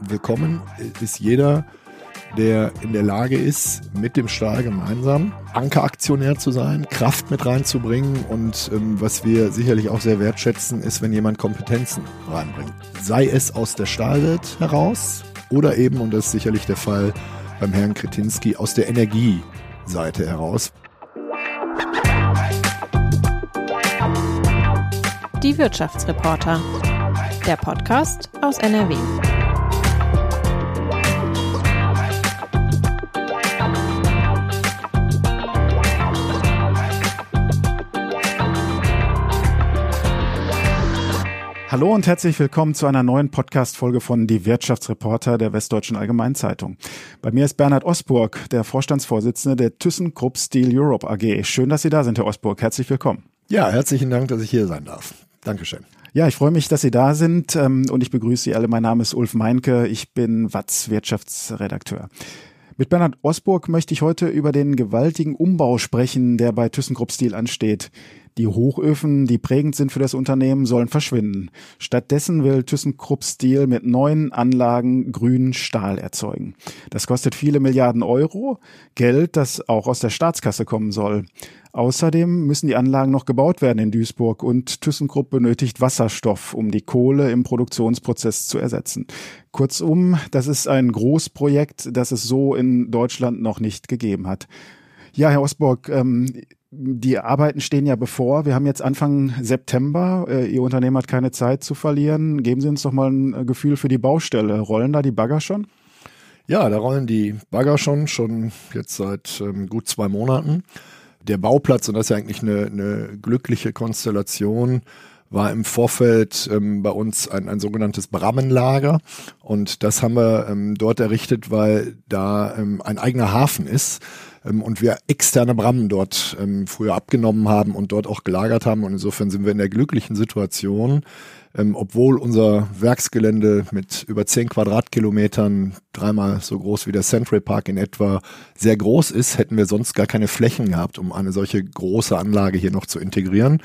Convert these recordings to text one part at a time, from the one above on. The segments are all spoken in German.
Willkommen ist jeder, der in der Lage ist, mit dem Stahl gemeinsam Ankeraktionär zu sein, Kraft mit reinzubringen und ähm, was wir sicherlich auch sehr wertschätzen, ist, wenn jemand Kompetenzen reinbringt. Sei es aus der Stahlwelt heraus oder eben, und das ist sicherlich der Fall beim Herrn Kretinski, aus der Energieseite heraus. Die Wirtschaftsreporter. Der Podcast aus NRW. Hallo und herzlich willkommen zu einer neuen Podcast-Folge von Die Wirtschaftsreporter der Westdeutschen Allgemeinen Zeitung. Bei mir ist Bernhard Osburg, der Vorstandsvorsitzende der ThyssenKrupp Steel Europe AG. Schön, dass Sie da sind, Herr Osburg. Herzlich willkommen. Ja, herzlichen Dank, dass ich hier sein darf. Dankeschön. Ja, ich freue mich, dass Sie da sind ähm, und ich begrüße Sie alle. Mein Name ist Ulf Meinke. Ich bin Watz Wirtschaftsredakteur. Mit Bernhard Osburg möchte ich heute über den gewaltigen Umbau sprechen, der bei ThyssenKrupp Steel ansteht. Die Hochöfen, die prägend sind für das Unternehmen, sollen verschwinden. Stattdessen will ThyssenKrupp Steel mit neuen Anlagen grünen Stahl erzeugen. Das kostet viele Milliarden Euro, Geld, das auch aus der Staatskasse kommen soll. Außerdem müssen die Anlagen noch gebaut werden in Duisburg und ThyssenKrupp benötigt Wasserstoff, um die Kohle im Produktionsprozess zu ersetzen. Kurzum, das ist ein Großprojekt, das es so in Deutschland noch nicht gegeben hat. Ja, Herr Osborg, ähm, die Arbeiten stehen ja bevor. Wir haben jetzt Anfang September. Äh, Ihr Unternehmen hat keine Zeit zu verlieren. Geben Sie uns doch mal ein äh, Gefühl für die Baustelle. Rollen da die Bagger schon? Ja, da rollen die Bagger schon, schon jetzt seit ähm, gut zwei Monaten. Der Bauplatz, und das ist ja eigentlich eine, eine glückliche Konstellation, war im Vorfeld ähm, bei uns ein, ein sogenanntes Brammenlager und das haben wir ähm, dort errichtet, weil da ähm, ein eigener Hafen ist ähm, und wir externe Brammen dort ähm, früher abgenommen haben und dort auch gelagert haben und insofern sind wir in der glücklichen Situation, ähm, obwohl unser Werksgelände mit über zehn Quadratkilometern, dreimal so groß wie der Central Park in etwa, sehr groß ist, hätten wir sonst gar keine Flächen gehabt, um eine solche große Anlage hier noch zu integrieren.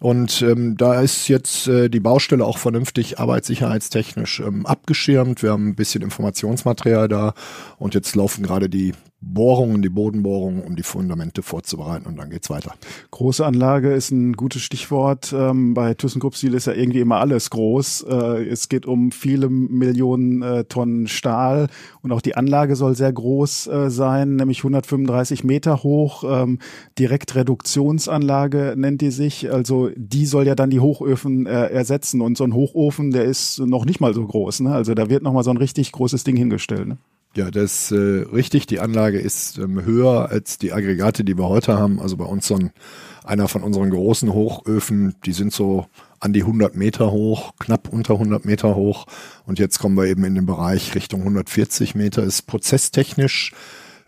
Und ähm, da ist jetzt äh, die Baustelle auch vernünftig arbeitssicherheitstechnisch ähm, abgeschirmt. Wir haben ein bisschen Informationsmaterial da und jetzt laufen gerade die Bohrungen, die Bodenbohrungen, um die Fundamente vorzubereiten und dann geht's weiter. Große Anlage ist ein gutes Stichwort. Ähm, bei ThyssenKrupp Steel ist ja irgendwie immer alles groß. Äh, es geht um viele Millionen äh, Tonnen Stahl und auch die Anlage soll sehr groß äh, sein, nämlich 135 Meter hoch. Ähm, Direktreduktionsanlage nennt die sich. Also die soll ja dann die Hochöfen äh, ersetzen und so ein Hochofen, der ist noch nicht mal so groß. Ne? Also da wird noch mal so ein richtig großes Ding hingestellt. Ne? Ja, das ist äh, richtig. Die Anlage ist ähm, höher als die Aggregate, die wir heute haben. Also bei uns so ein, einer von unseren großen Hochöfen, die sind so an die 100 Meter hoch, knapp unter 100 Meter hoch. Und jetzt kommen wir eben in den Bereich Richtung 140 Meter. Ist prozesstechnisch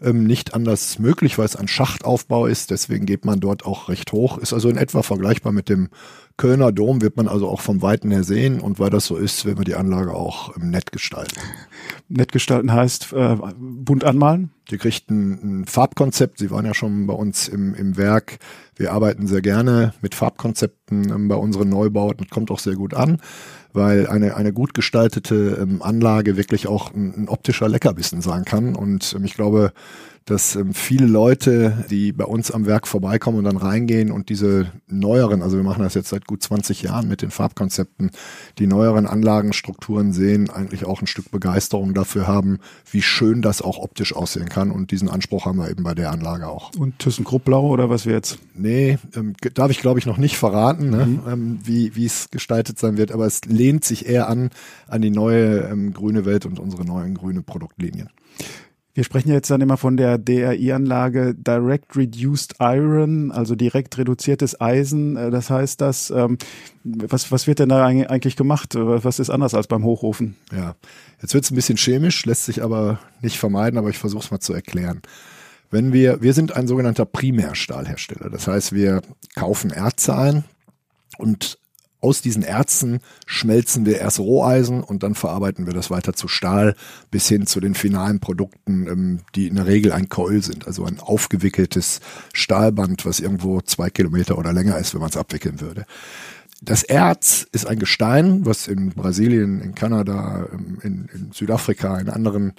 ähm, nicht anders möglich, weil es ein Schachtaufbau ist. Deswegen geht man dort auch recht hoch. Ist also in etwa vergleichbar mit dem Kölner Dom wird man also auch vom Weiten her sehen und weil das so ist, werden wir die Anlage auch ähm, nett gestalten. Nett gestalten heißt äh, bunt anmalen? Die kriegt ein, ein, Farbkonzept. Sie waren ja schon bei uns im, im Werk. Wir arbeiten sehr gerne mit Farbkonzepten ähm, bei unseren Neubauten. Kommt auch sehr gut an, weil eine, eine gut gestaltete ähm, Anlage wirklich auch ein, ein optischer Leckerbissen sein kann. Und ähm, ich glaube, dass ähm, viele Leute, die bei uns am Werk vorbeikommen und dann reingehen und diese neueren, also wir machen das jetzt seit gut 20 Jahren mit den Farbkonzepten, die neueren Anlagenstrukturen sehen, eigentlich auch ein Stück Begeisterung dafür haben, wie schön das auch optisch aussehen kann. Und diesen Anspruch haben wir eben bei der Anlage auch. Und ThyssenKrupp Blau oder was wir jetzt? Nee, ähm, darf ich glaube ich noch nicht verraten, ne? mhm. ähm, wie wie es gestaltet sein wird, aber es lehnt sich eher an an die neue ähm, grüne Welt und unsere neuen grüne Produktlinien. Wir sprechen jetzt dann immer von der DRI-Anlage Direct Reduced Iron, also direkt reduziertes Eisen. Äh, das heißt, dass ähm, was, was wird denn da eigentlich gemacht? Was ist anders als beim Hochofen? Ja, jetzt wird es ein bisschen chemisch, lässt sich aber nicht vermeiden, aber ich versuche es mal zu erklären. Wenn wir, wir sind ein sogenannter Primärstahlhersteller. Das heißt, wir kaufen Erze ein und aus diesen Erzen schmelzen wir erst Roheisen und dann verarbeiten wir das weiter zu Stahl bis hin zu den finalen Produkten, ähm, die in der Regel ein Coil sind, also ein aufgewickeltes Stahlband, was irgendwo zwei Kilometer oder länger ist, wenn man es abwickeln würde. Das Erz ist ein Gestein, was in Brasilien, in Kanada, ähm, in, in Südafrika, in anderen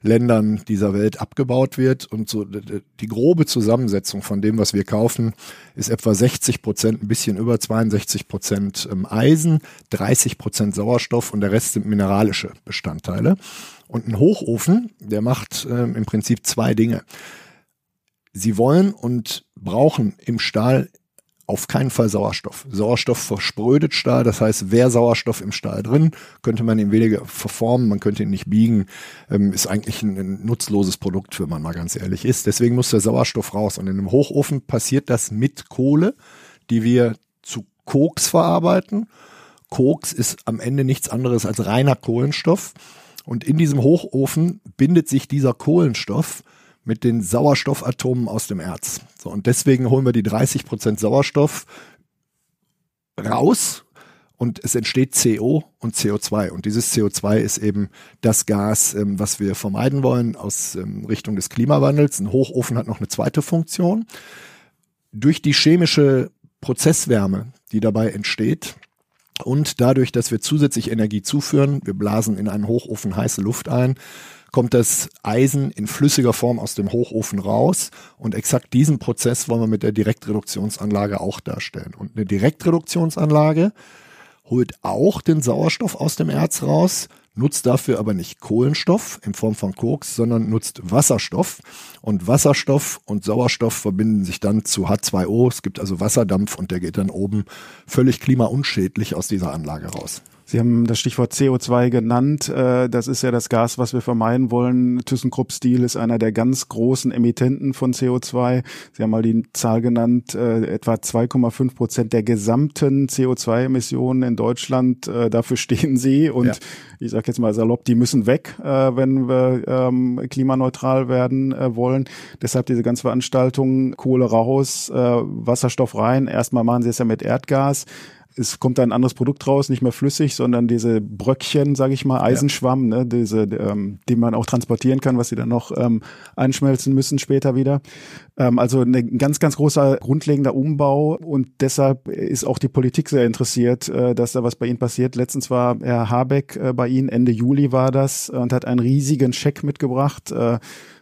Ländern dieser Welt abgebaut wird. Und so die grobe Zusammensetzung von dem, was wir kaufen, ist etwa 60 Prozent, ein bisschen über 62 Prozent ähm, Eisen, 30 Prozent Sauerstoff und der Rest sind mineralische Bestandteile. Und ein Hochofen, der macht ähm, im Prinzip zwei Dinge. Sie wollen und brauchen im Stahl auf keinen Fall Sauerstoff. Sauerstoff versprödet Stahl, das heißt, wäre Sauerstoff im Stahl drin, könnte man ihn weniger verformen, man könnte ihn nicht biegen, ähm, ist eigentlich ein, ein, nutzloses Produkt, wenn man mal ganz ehrlich ist. Deswegen muss der Sauerstoff raus. Und in einem Hochofen passiert das mit Kohle, die wir zu Koks verarbeiten. Koks ist am Ende nichts anderes als reiner Kohlenstoff. Und in diesem Hochofen bindet sich dieser Kohlenstoff mit den Sauerstoffatomen aus dem Erz. So, und deswegen holen wir die 30 Prozent Sauerstoff raus und es entsteht CO und CO2. Und dieses CO2 ist eben das Gas, ähm, was wir vermeiden wollen aus ähm, Richtung des Klimawandels. Ein Hochofen hat noch eine zweite Funktion. Durch die chemische Prozesswärme, die dabei entsteht, und dadurch, dass wir zusätzlich Energie zuführen, wir blasen in einen Hochofen heiße Luft ein, kommt das Eisen in flüssiger Form aus dem Hochofen raus. Und exakt diesen Prozess wollen wir mit der Direktreduktionsanlage auch darstellen. Und eine Direktreduktionsanlage holt auch den Sauerstoff aus dem Erz raus, nutzt dafür aber nicht Kohlenstoff in Form von Koks, sondern nutzt Wasserstoff. Und Wasserstoff und Sauerstoff verbinden sich dann zu H2O. Es gibt also Wasserdampf und der geht dann oben völlig klimaunschädlich aus dieser Anlage raus. Sie haben das Stichwort CO2 genannt. Äh, das ist ja das Gas, was wir vermeiden wollen. ThyssenKrupp Steel ist einer der ganz großen Emittenten von CO2. Sie haben mal die Zahl genannt, äh, etwa 2,5 Prozent der gesamten CO2-Emissionen in Deutschland. Äh, dafür stehen Sie. Und ja. ich sage jetzt mal salopp, die müssen weg, wenn wir ähm, klimaneutral werden wollen. Deshalb diese ganze Veranstaltung, Kohle raus, Wasserstoff rein. Erstmal machen Sie es ja mit Erdgas es kommt ein anderes Produkt raus, nicht mehr flüssig, sondern diese Bröckchen, sage ich mal, Eisenschwamm, ja. ne, diese, ähm, die man auch transportieren kann, was sie dann noch ähm, einschmelzen müssen später wieder. Ähm, also ein ganz, ganz großer grundlegender Umbau und deshalb ist auch die Politik sehr interessiert, äh, dass da was bei Ihnen passiert. Letztens war Herr Habeck äh, bei Ihnen, Ende Juli war das, und hat einen riesigen Scheck mitgebracht. Äh,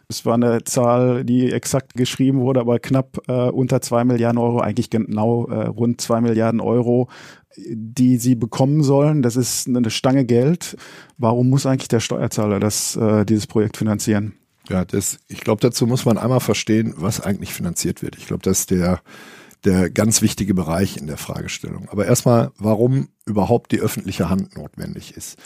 es war eine Zahl, die exakt geschrieben wurde, aber knapp äh, unter zwei Milliarden Euro, eigentlich genau äh, rund zwei Milliarden Euro, die sie bekommen sollen. Das ist eine Stange Geld. Warum muss eigentlich der Steuerzahler das, äh, dieses Projekt finanzieren? Ja, das, ich glaube, dazu muss man einmal verstehen, was eigentlich finanziert wird. Ich glaube, das ist der, der ganz wichtige Bereich in der Fragestellung. Aber erstmal, warum überhaupt die öffentliche Hand notwendig ist.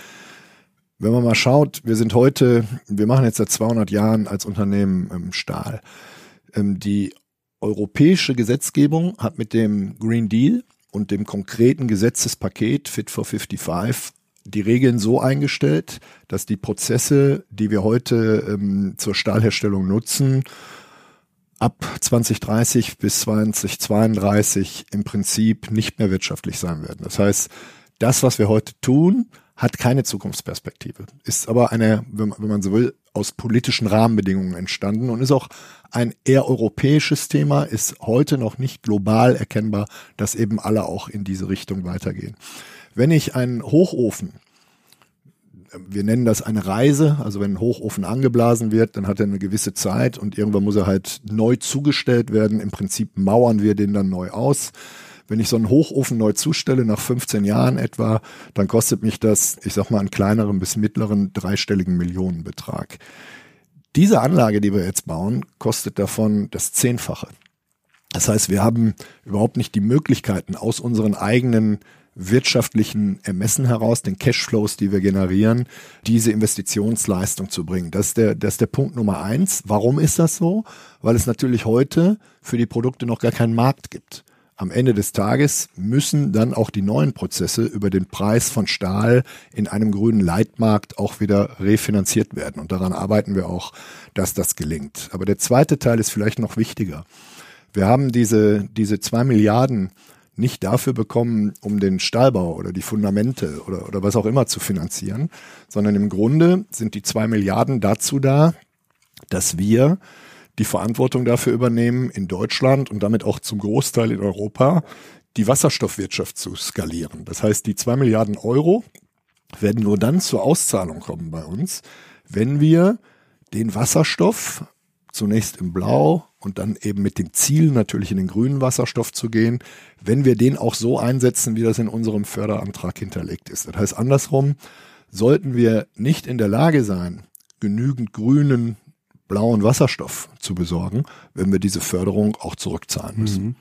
Wenn man mal schaut, wir sind heute, wir machen jetzt seit 200 Jahren als Unternehmen ähm, Stahl. Ähm, die europäische Gesetzgebung hat mit dem Green Deal und dem konkreten Gesetzespaket Fit for 55 die Regeln so eingestellt, dass die Prozesse, die wir heute ähm, zur Stahlherstellung nutzen, ab 2030 bis 2032 im Prinzip nicht mehr wirtschaftlich sein werden. Das heißt, das, was wir heute tun, hat keine Zukunftsperspektive, ist aber eine, wenn man so will, aus politischen Rahmenbedingungen entstanden und ist auch ein eher europäisches Thema, ist heute noch nicht global erkennbar, dass eben alle auch in diese Richtung weitergehen. Wenn ich einen Hochofen, wir nennen das eine Reise, also wenn ein Hochofen angeblasen wird, dann hat er eine gewisse Zeit und irgendwann muss er halt neu zugestellt werden. Im Prinzip mauern wir den dann neu aus. Wenn ich so einen Hochofen neu zustelle, nach 15 Jahren etwa, dann kostet mich das, ich sag mal, einen kleineren bis mittleren dreistelligen Millionenbetrag. Diese Anlage, die wir jetzt bauen, kostet davon das Zehnfache. Das heißt, wir haben überhaupt nicht die Möglichkeiten, aus unseren eigenen wirtschaftlichen Ermessen heraus, den Cashflows, die wir generieren, diese Investitionsleistung zu bringen. Das ist der, das ist der Punkt Nummer eins. Warum ist das so? Weil es natürlich heute für die Produkte noch gar keinen Markt gibt am Ende des Tages müssen dann auch die neuen Prozesse über den Preis von Stahl in einem grünen Leitmarkt auch wieder refinanziert werden. Und daran arbeiten wir auch, dass das gelingt. Aber der zweite Teil ist vielleicht noch wichtiger. Wir haben diese, diese zwei Milliarden nicht dafür bekommen, um den Stahlbau oder die Fundamente oder, oder was auch immer zu finanzieren, sondern im Grunde sind die zwei Milliarden dazu da, dass wir die Verantwortung dafür übernehmen, in Deutschland und damit auch zum Großteil in Europa die Wasserstoffwirtschaft zu skalieren. Das heißt, die zwei Milliarden Euro werden nur dann zur Auszahlung kommen bei uns, wenn wir den Wasserstoff zunächst im Blau und dann eben mit dem Ziel natürlich in den grünen Wasserstoff zu gehen, wenn wir den auch so einsetzen, wie das in unserem Förderantrag hinterlegt ist. Das heißt andersrum, sollten wir nicht in der Lage sein, genügend grünen, blauen Wasserstoff zu besorgen, wenn wir diese Förderung auch zurückzahlen müssen. Mhm.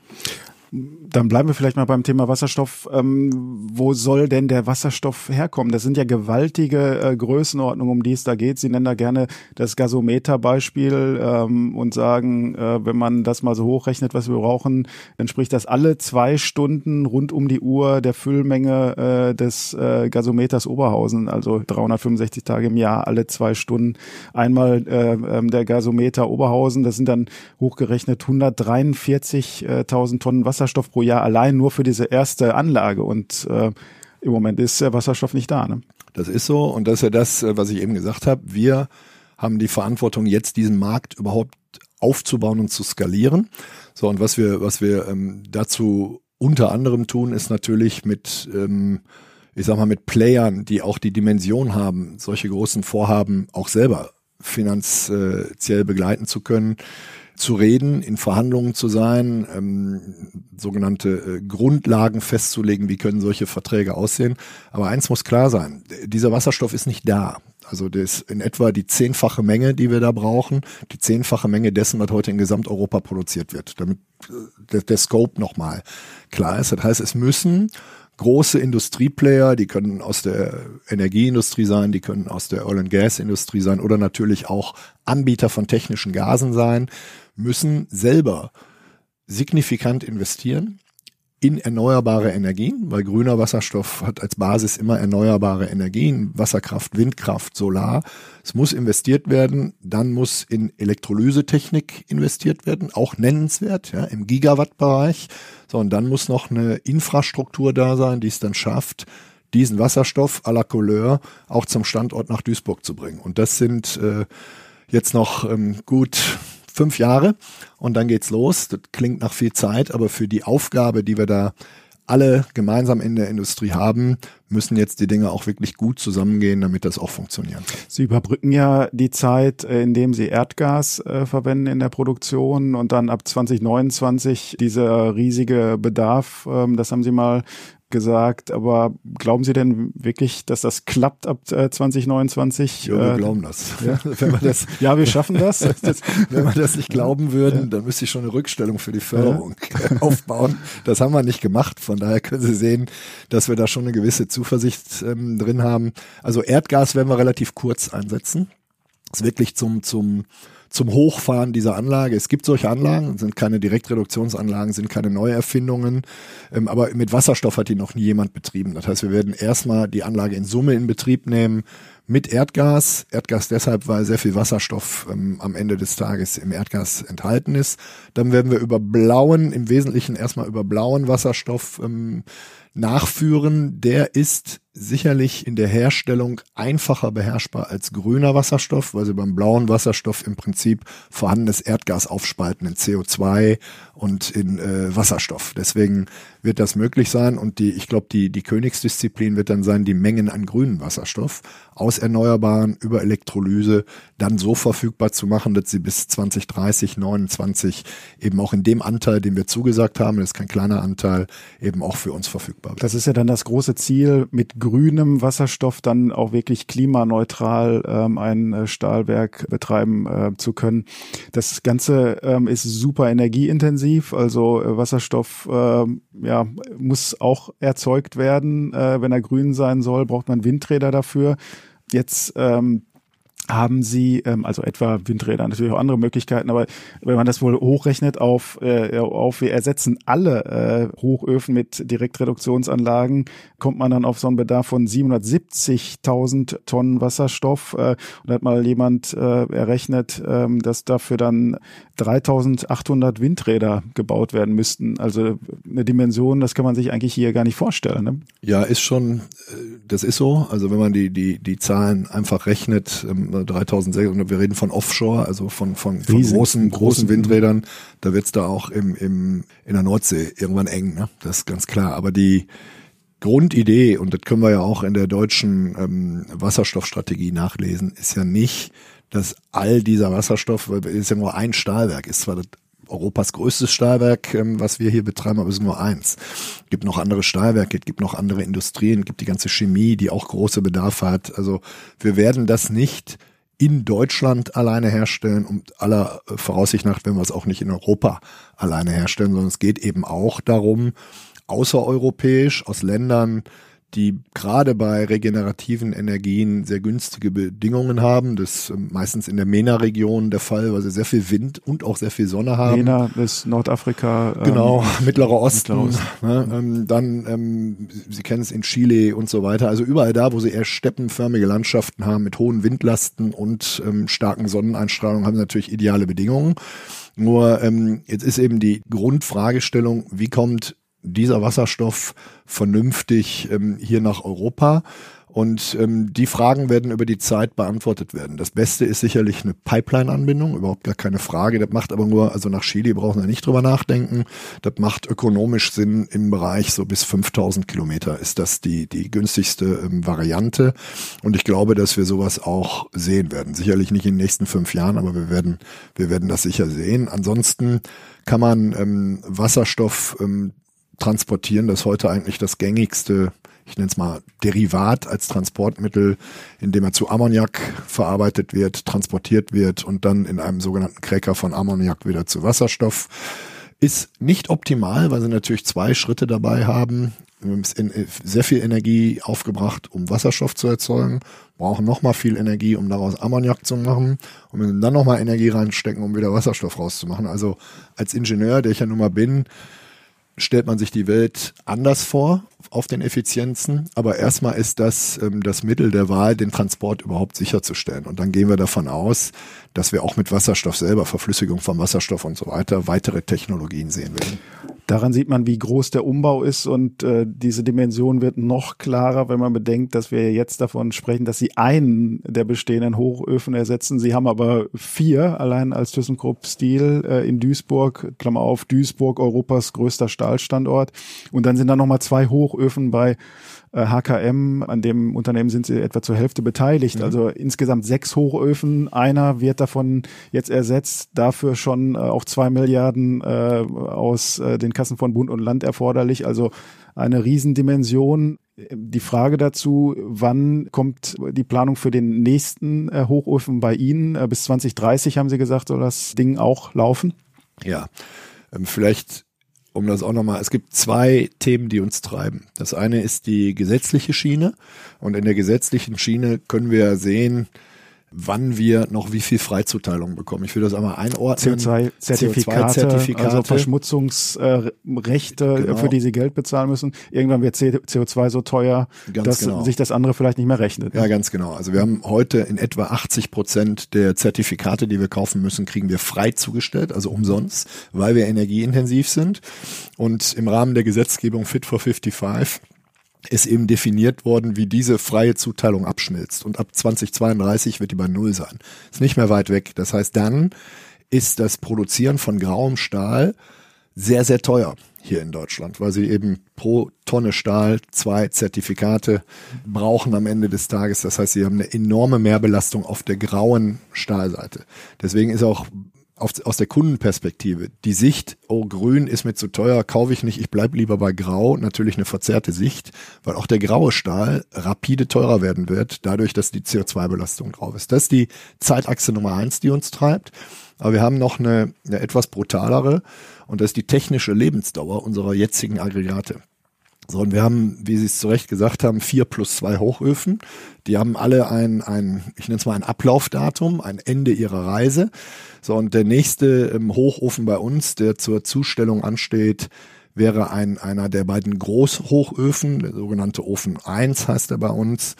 Dann bleiben wir vielleicht mal beim Thema Wasserstoff. Ähm, wo soll denn der Wasserstoff herkommen? Das sind ja gewaltige äh, Größenordnungen, um die es da geht. Sie nennen da gerne das Gasometer-Beispiel ähm, und sagen, äh, wenn man das mal so hochrechnet, was wir brauchen, dann spricht das alle zwei Stunden rund um die Uhr der Füllmenge äh, des äh, Gasometers Oberhausen, also 365 Tage im Jahr, alle zwei Stunden. Einmal äh, ähm, der Gasometer Oberhausen, das sind dann hochgerechnet 143.000 Tonnen Wasserstoff Wasserstoff pro Jahr allein nur für diese erste Anlage. Und äh, im Moment ist der Wasserstoff nicht da. Ne? Das ist so und das ist ja das, äh, was ich eben gesagt habe. Wir haben die Verantwortung, jetzt diesen Markt überhaupt aufzubauen und zu skalieren. So, und was wir, was wir ähm, dazu unter anderem tun, ist natürlich mit, ähm, ich sag mal, mit Playern, die auch die Dimension haben, solche großen Vorhaben auch selber finanziell begleiten zu können, zu reden, in Verhandlungen zu sein, ähm, sogenannte äh, Grundlagen festzulegen, wie können solche Verträge aussehen. Aber eins muss klar sein, dieser Wasserstoff ist nicht da. Also das ist in etwa die zehnfache Menge, die wir da brauchen, die zehnfache Menge dessen, was heute in Gesamteuropa produziert wird, damit äh, der, der Scope nochmal klar ist. Das heißt, es müssen große Industrieplayer, die können aus der Energieindustrie sein, die können aus der Oil and Gas Industrie sein oder natürlich auch Anbieter von technischen Gasen sein, müssen selber signifikant investieren in erneuerbare Energien, weil grüner Wasserstoff hat als Basis immer erneuerbare Energien, Wasserkraft, Windkraft, Solar. Es muss investiert werden, dann muss in Elektrolysetechnik investiert werden, auch nennenswert, ja, im Gigawattbereich. So, und dann muss noch eine Infrastruktur da sein, die es dann schafft, diesen Wasserstoff à la Couleur auch zum Standort nach Duisburg zu bringen. Und das sind äh, jetzt noch ähm, gut fünf Jahre und dann geht's los. Das klingt nach viel Zeit, aber für die Aufgabe, die wir da alle gemeinsam in der Industrie haben, müssen jetzt die Dinge auch wirklich gut zusammengehen, damit das auch funktioniert. Sie überbrücken ja die Zeit, äh, indem Sie Erdgas äh, verwenden in der Produktion und dann ab 2029 dieser riesige Bedarf, ähm, das haben Sie mal gesagt, aber glauben Sie denn wirklich, dass das klappt ab äh, 2029? Ja, wir äh, glauben das. Ja? Wenn wir das. ja, wir schaffen das. Wenn wir das nicht glauben würden, ja. dann müsste ich schon eine Rückstellung für die Förderung ja. aufbauen. Das haben wir nicht gemacht. Von daher können Sie sehen, dass wir da schon eine gewisse Zuversicht ähm, drin haben. Also Erdgas werden wir relativ kurz einsetzen. Das ist wirklich zum, zum zum Hochfahren dieser Anlage. Es gibt solche Anlagen, sind keine Direktreduktionsanlagen, sind keine Neuerfindungen, ähm, aber mit Wasserstoff hat die noch nie jemand betrieben. Das heißt, wir werden erstmal die Anlage in Summe in Betrieb nehmen mit Erdgas. Erdgas deshalb, weil sehr viel Wasserstoff ähm, am Ende des Tages im Erdgas enthalten ist. Dann werden wir über blauen, im Wesentlichen erstmal über blauen Wasserstoff ähm, nachführen. Der ist sicherlich in der Herstellung einfacher beherrschbar als grüner Wasserstoff, weil sie beim blauen Wasserstoff im Prinzip vorhandenes Erdgas aufspalten in CO2 und in äh, Wasserstoff. Deswegen wird das möglich sein und die, ich glaube, die, die Königsdisziplin wird dann sein, die Mengen an grünen Wasserstoff aus Erneuerbaren über Elektrolyse dann so verfügbar zu machen, dass sie bis 2030, 29 eben auch in dem Anteil, den wir zugesagt haben, das ist kein kleiner Anteil, eben auch für uns verfügbar. Das ist ja dann das große Ziel mit grünem Wasserstoff dann auch wirklich klimaneutral ähm, ein äh, Stahlwerk betreiben äh, zu können. Das Ganze ähm, ist super energieintensiv, also äh, Wasserstoff äh, ja, muss auch erzeugt werden. Äh, wenn er grün sein soll, braucht man Windräder dafür. Jetzt ähm, haben sie, ähm, also etwa Windräder, natürlich auch andere Möglichkeiten, aber wenn man das wohl hochrechnet auf, äh, auf wir ersetzen alle äh, Hochöfen mit Direktreduktionsanlagen, kommt man dann auf so einen Bedarf von 770.000 Tonnen Wasserstoff. Äh, und da hat mal jemand äh, errechnet, äh, dass dafür dann 3.800 Windräder gebaut werden müssten. Also eine Dimension, das kann man sich eigentlich hier gar nicht vorstellen. Ne? Ja, ist schon, äh, das ist so. Also wenn man die, die, die Zahlen einfach rechnet, ähm, 3600, wir reden von Offshore, also von, von, von Riesen, großen, großen Windrädern. Da wird's da auch im, im, in der Nordsee irgendwann eng, ne? das ist ganz klar. Aber die Grundidee, und das können wir ja auch in der deutschen ähm, Wasserstoffstrategie nachlesen, ist ja nicht, dass all dieser Wasserstoff, ist ja nur ein Stahlwerk, ist zwar das Europas größtes Stahlwerk, ähm, was wir hier betreiben, aber es ist nur eins. Es gibt noch andere Stahlwerke, es gibt noch andere Industrien, es gibt die ganze Chemie, die auch große Bedarfe hat. Also wir werden das nicht in Deutschland alleine herstellen und aller Voraussicht nach werden wir es auch nicht in Europa alleine herstellen, sondern es geht eben auch darum, außereuropäisch aus Ländern, die gerade bei regenerativen Energien sehr günstige Bedingungen haben. Das ist ähm, meistens in der MENA-Region der Fall, weil sie sehr viel Wind und auch sehr viel Sonne haben. MENA ist Nordafrika. Ähm, genau, Mittlerer Osten. Mittlerer Osten. Ne, ähm, dann, ähm, Sie kennen es in Chile und so weiter. Also überall da, wo Sie eher steppenförmige Landschaften haben mit hohen Windlasten und ähm, starken Sonneneinstrahlung, haben Sie natürlich ideale Bedingungen. Nur ähm, jetzt ist eben die Grundfragestellung, wie kommt dieser Wasserstoff vernünftig ähm, hier nach Europa? Und ähm, die Fragen werden über die Zeit beantwortet werden. Das Beste ist sicherlich eine Pipeline-Anbindung, überhaupt gar keine Frage. Das macht aber nur, also nach Chile brauchen wir nicht drüber nachdenken. Das macht ökonomisch Sinn im Bereich so bis 5000 Kilometer ist das die, die günstigste ähm, Variante. Und ich glaube, dass wir sowas auch sehen werden. Sicherlich nicht in den nächsten fünf Jahren, aber wir werden, wir werden das sicher sehen. Ansonsten kann man ähm, Wasserstoff ähm, transportieren. Das heute eigentlich das gängigste, ich nenne es mal Derivat als Transportmittel, indem er zu Ammoniak verarbeitet wird, transportiert wird und dann in einem sogenannten Cracker von Ammoniak wieder zu Wasserstoff. Ist nicht optimal, weil sie natürlich zwei Schritte dabei haben. Wir haben sehr viel Energie aufgebracht, um Wasserstoff zu erzeugen, brauchen nochmal viel Energie, um daraus Ammoniak zu machen und müssen dann nochmal Energie reinstecken, um wieder Wasserstoff rauszumachen. Also als Ingenieur, der ich ja nun mal bin, stellt man sich die Welt anders vor auf den Effizienzen. Aber erstmal ist das ähm, das Mittel der Wahl, den Transport überhaupt sicherzustellen. Und dann gehen wir davon aus, dass wir auch mit Wasserstoff selber, Verflüssigung von Wasserstoff und so weiter, weitere Technologien sehen werden. Daran sieht man, wie groß der Umbau ist und äh, diese Dimension wird noch klarer, wenn man bedenkt, dass wir jetzt davon sprechen, dass sie einen der bestehenden Hochöfen ersetzen. Sie haben aber vier, allein als ThyssenKrupp Steel äh, in Duisburg, Klammer auf, Duisburg, Europas größter Stahlstandort. Und dann sind da nochmal zwei Hochöfen bei HKM, äh, an dem Unternehmen sind sie etwa zur Hälfte beteiligt. Mhm. Also insgesamt sechs Hochöfen. Einer wird davon jetzt ersetzt. Dafür schon äh, auch zwei Milliarden äh, aus äh, den Kassen von Bund und Land erforderlich. Also eine Riesendimension. Die Frage dazu, wann kommt die Planung für den nächsten äh, Hochöfen bei Ihnen? Äh, bis 2030 haben Sie gesagt, soll das Ding auch laufen? Ja, ähm, vielleicht um das auch nochmal, es gibt zwei Themen, die uns treiben. Das eine ist die gesetzliche Schiene und in der gesetzlichen Schiene können wir sehen, wann wir noch wie viel Freizuteilung bekommen. Ich will das einmal einordnen. CO2-Zertifikate, CO2 also Verschmutzungsrechte, äh, genau. für die sie Geld bezahlen müssen. Irgendwann wird CO2 so teuer, ganz dass genau. sich das andere vielleicht nicht mehr rechnet. Ja, ganz genau. Also wir haben heute in etwa 80 Prozent der Zertifikate, die wir kaufen müssen, kriegen wir frei zugestellt, also umsonst, weil wir energieintensiv sind. Und im Rahmen der Gesetzgebung Fit for 55 ist eben definiert worden, wie diese freie Zuteilung abschmilzt. Und ab 2032 wird die bei Null sein. Ist nicht mehr weit weg. Das heißt, dann ist das Produzieren von grauem Stahl sehr, sehr teuer hier in Deutschland, weil sie eben pro Tonne Stahl zwei Zertifikate brauchen am Ende des Tages. Das heißt, sie haben eine enorme Mehrbelastung auf der grauen Stahlseite. Deswegen ist auch auf, aus der Kundenperspektive die Sicht, oh, grün ist mir zu teuer, kaufe ich nicht, ich bleib lieber bei grau, natürlich eine verzerrte Sicht, weil auch der graue Stahl rapide teurer werden wird, dadurch, dass die CO2-Belastung drauf ist. Das ist die Zeitachse Nummer eins, die uns treibt. Aber wir haben noch eine, eine etwas brutalere und das ist die technische Lebensdauer unserer jetzigen Aggregate. So, und wir haben, wie Sie es zu Recht gesagt haben, vier plus zwei Hochöfen. Die haben alle ein, ein ich nenne es mal ein Ablaufdatum, ein Ende ihrer Reise. So, und der nächste ähm, Hochofen bei uns, der zur Zustellung ansteht, wäre ein, einer der beiden Großhochöfen, der sogenannte Ofen 1 heißt er bei uns.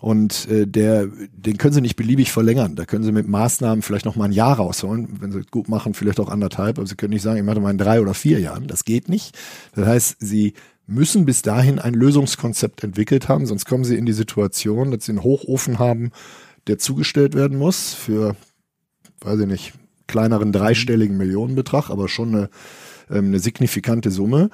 Und äh, der, den können Sie nicht beliebig verlängern. Da können Sie mit Maßnahmen vielleicht noch mal ein Jahr rausholen. Wenn Sie es gut machen, vielleicht auch anderthalb. Aber Sie können nicht sagen, ich mache mal in drei oder vier Jahren. Das geht nicht. Das heißt, Sie müssen bis dahin ein Lösungskonzept entwickelt haben, sonst kommen sie in die Situation, dass sie einen Hochofen haben, der zugestellt werden muss für, weiß ich nicht, kleineren dreistelligen Millionenbetrag, aber schon eine, ähm, eine signifikante Summe.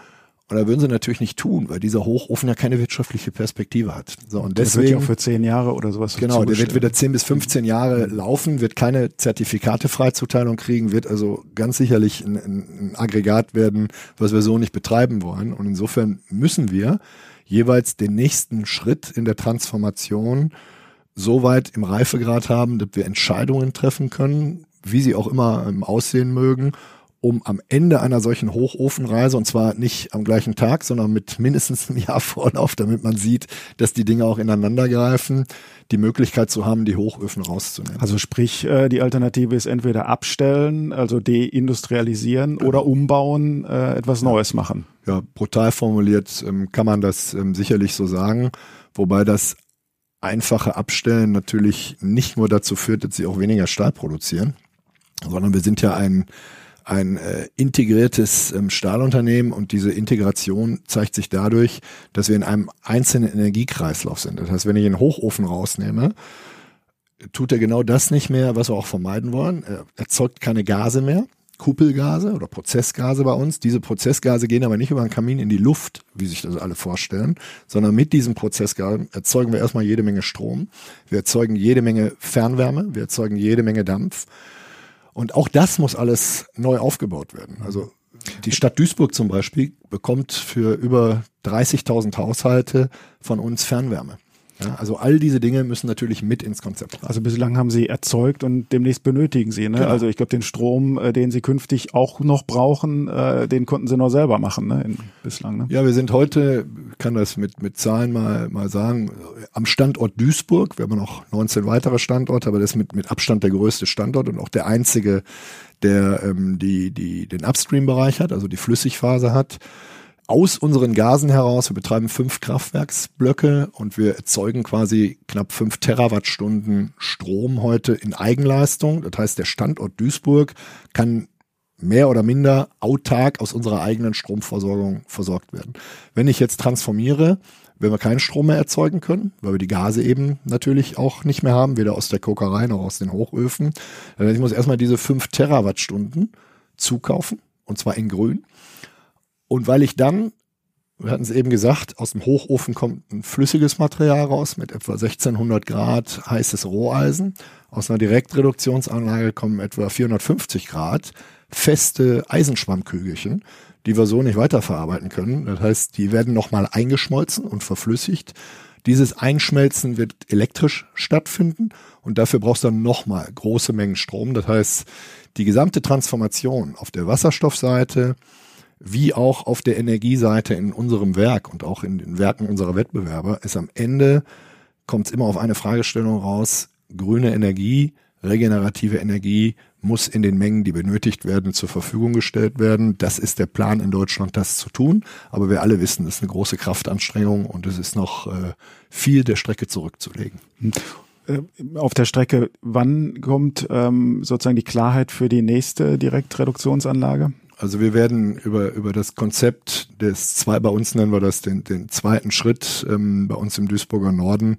Und da würden sie natürlich nicht tun, weil dieser Hochofen ja keine wirtschaftliche Perspektive hat. So, und deswegen, das wird ja auch für zehn Jahre oder sowas Genau, der wird wieder zehn bis 15 Jahre laufen, wird keine Zertifikate Freizuteilung kriegen, wird also ganz sicherlich ein, ein Aggregat werden, was wir so nicht betreiben wollen. Und insofern müssen wir jeweils den nächsten Schritt in der Transformation so weit im Reifegrad haben, dass wir Entscheidungen treffen können, wie sie auch immer ähm, aussehen mögen um am Ende einer solchen Hochofenreise, und zwar nicht am gleichen Tag, sondern mit mindestens einem Jahr Vorlauf, damit man sieht, dass die Dinge auch ineinander greifen, die Möglichkeit zu haben, die Hochöfen rauszunehmen. Also sprich, äh, die Alternative ist entweder abstellen, also deindustrialisieren genau. oder umbauen, äh, etwas Neues machen. Ja, brutal formuliert ähm, kann man das ähm, sicherlich so sagen, wobei das einfache Abstellen natürlich nicht nur dazu führt, dass sie auch weniger Stahl produzieren, sondern wir sind ja ein ein äh, integriertes ähm, Stahlunternehmen und diese Integration zeigt sich dadurch, dass wir in einem einzelnen Energiekreislauf sind. Das heißt, wenn ich einen Hochofen rausnehme, tut er genau das nicht mehr, was wir auch vermeiden wollen. Er erzeugt keine Gase mehr, Kuppelgase oder Prozessgase bei uns. Diese Prozessgase gehen aber nicht über den Kamin in die Luft, wie sich das alle vorstellen, sondern mit diesem Prozessgas erzeugen wir erstmal jede Menge Strom. Wir erzeugen jede Menge Fernwärme, wir erzeugen jede Menge Dampf. Und auch das muss alles neu aufgebaut werden. Also die Stadt Duisburg zum Beispiel bekommt für über 30.000 Haushalte von uns Fernwärme. Ja, also all diese Dinge müssen natürlich mit ins Konzept rein. Also bislang haben sie erzeugt und demnächst benötigen sie. Ne? Genau. Also ich glaube, den Strom, äh, den sie künftig auch noch brauchen, äh, den konnten sie noch selber machen ne? In, bislang. Ne? Ja, wir sind heute, kann das mit, mit Zahlen mal, mal sagen, am Standort Duisburg. Wir haben noch 19 weitere Standorte, aber das ist mit, mit Abstand der größte Standort und auch der einzige, der ähm, die, die, den Upstream-Bereich hat, also die Flüssigphase hat aus unseren Gasen heraus. Wir betreiben fünf Kraftwerksblöcke und wir erzeugen quasi knapp fünf Terawattstunden Strom heute in Eigenleistung. Das heißt, der Standort Duisburg kann mehr oder minder autark aus unserer eigenen Stromversorgung versorgt werden. Wenn ich jetzt transformiere, werden wir keinen Strom mehr erzeugen können, weil wir die Gase eben natürlich auch nicht mehr haben, weder aus der Kokerei noch aus den Hochöfen. Ich muss erstmal diese fünf Terawattstunden zukaufen, und zwar in grün. Und weil ich dann, wir hatten es eben gesagt, aus dem Hochofen kommt ein flüssiges Material raus mit etwa 1600 Grad heißes Roheisen. Aus einer Direktreduktionsanlage kommen etwa 450 Grad feste Eisenschwammkügelchen, die wir so nicht weiterverarbeiten können. Das heißt, die werden nochmal eingeschmolzen und verflüssigt. Dieses Einschmelzen wird elektrisch stattfinden und dafür brauchst du dann nochmal große Mengen Strom. Das heißt, die gesamte Transformation auf der Wasserstoffseite, wie auch auf der Energieseite in unserem Werk und auch in den Werken unserer Wettbewerber ist am Ende kommt es immer auf eine Fragestellung raus, grüne Energie, regenerative Energie muss in den Mengen, die benötigt werden, zur Verfügung gestellt werden. Das ist der Plan in Deutschland, das zu tun. Aber wir alle wissen, es ist eine große Kraftanstrengung und es ist noch äh, viel der Strecke zurückzulegen. Äh, auf der Strecke, wann kommt ähm, sozusagen die Klarheit für die nächste Direktreduktionsanlage? Also wir werden über, über das Konzept des zwei, bei uns nennen wir das den, den zweiten Schritt, ähm, bei uns im Duisburger Norden,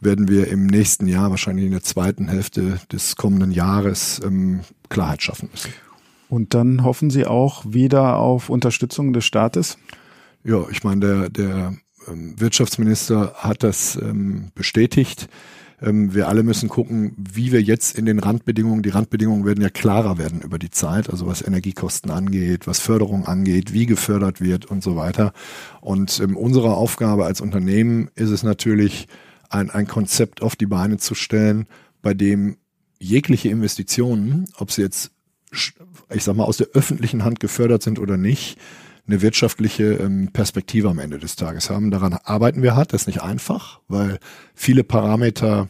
werden wir im nächsten Jahr, wahrscheinlich in der zweiten Hälfte des kommenden Jahres, ähm, Klarheit schaffen müssen. Und dann hoffen Sie auch wieder auf Unterstützung des Staates? Ja, ich meine, der, der ähm, Wirtschaftsminister hat das ähm, bestätigt. Ähm, wir alle müssen gucken, wie wir jetzt in den Randbedingungen, die Randbedingungen werden ja klarer werden über die Zeit, also was Energiekosten angeht, was Förderung angeht, wie gefördert wird und so weiter. Und ähm, unsere Aufgabe als Unternehmen ist es natürlich, ein, ein Konzept auf die Beine zu stellen, bei dem jegliche Investitionen, ob sie jetzt, ich sag mal, aus der öffentlichen Hand gefördert sind oder nicht, eine wirtschaftliche ähm, Perspektive am Ende des Tages haben. Daran arbeiten wir hart. Das ist nicht einfach, weil viele Parameter,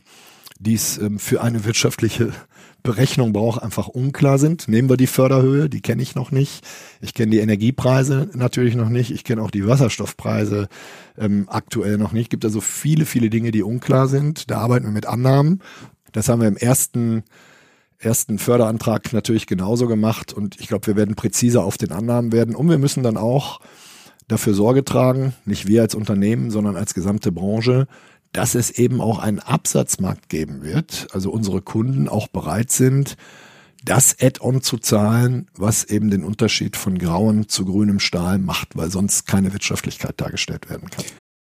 die es ähm, für eine wirtschaftliche Berechnung braucht, einfach unklar sind. Nehmen wir die Förderhöhe, die kenne ich noch nicht. Ich kenne die Energiepreise natürlich noch nicht. Ich kenne auch die Wasserstoffpreise ähm, aktuell noch nicht. Es gibt also viele, viele Dinge, die unklar sind. Da arbeiten wir mit Annahmen. Das haben wir im ersten ersten Förderantrag natürlich genauso gemacht. Und ich glaube, wir werden präziser auf den Annahmen werden. Und wir müssen dann auch dafür Sorge tragen, nicht wir als Unternehmen, sondern als gesamte Branche, dass es eben auch einen Absatzmarkt geben wird, also unsere Kunden auch bereit sind, das Add-on zu zahlen, was eben den Unterschied von grauem zu grünem Stahl macht, weil sonst keine Wirtschaftlichkeit dargestellt werden kann.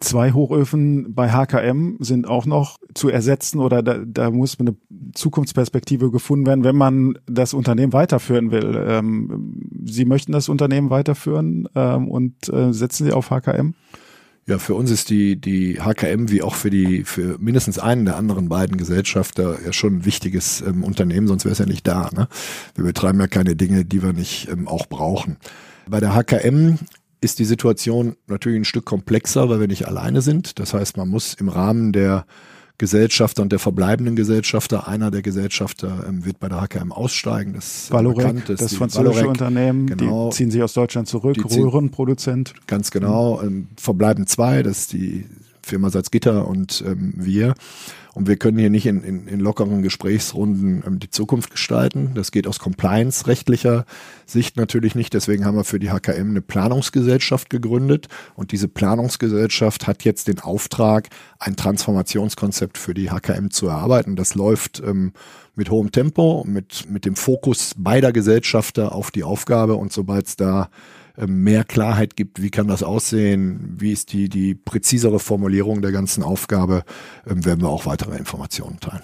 Zwei Hochöfen bei HKM sind auch noch zu ersetzen oder da, da muss eine Zukunftsperspektive gefunden werden, wenn man das Unternehmen weiterführen will. Ähm, Sie möchten das Unternehmen weiterführen ähm, und äh, setzen Sie auf HKM? Ja, für uns ist die, die HKM wie auch für die, für mindestens einen der anderen beiden Gesellschafter ja schon ein wichtiges ähm, Unternehmen, sonst wäre es ja nicht da. Ne? Wir betreiben ja keine Dinge, die wir nicht ähm, auch brauchen. Bei der HKM ist die Situation natürlich ein Stück komplexer, weil wir nicht alleine sind. Das heißt, man muss im Rahmen der Gesellschafter und der verbleibenden Gesellschafter, einer der Gesellschafter ähm, wird bei der HKM aussteigen. Das Valorec, bekannt, das, das französische Valorec, Unternehmen, genau, die ziehen sich aus Deutschland zurück, Röhrenproduzent. Ganz genau, ähm, verbleiben zwei, das ist die Firma Salzgitter und ähm, wir. Und wir können hier nicht in, in, in lockeren Gesprächsrunden ähm, die Zukunft gestalten. Das geht aus compliance-rechtlicher Sicht natürlich nicht. Deswegen haben wir für die HKM eine Planungsgesellschaft gegründet. Und diese Planungsgesellschaft hat jetzt den Auftrag, ein Transformationskonzept für die HKM zu erarbeiten. Das läuft ähm, mit hohem Tempo, mit, mit dem Fokus beider Gesellschafter auf die Aufgabe. Und sobald es da mehr Klarheit gibt, wie kann das aussehen, wie ist die, die präzisere Formulierung der ganzen Aufgabe, ähm, werden wir auch weitere Informationen teilen.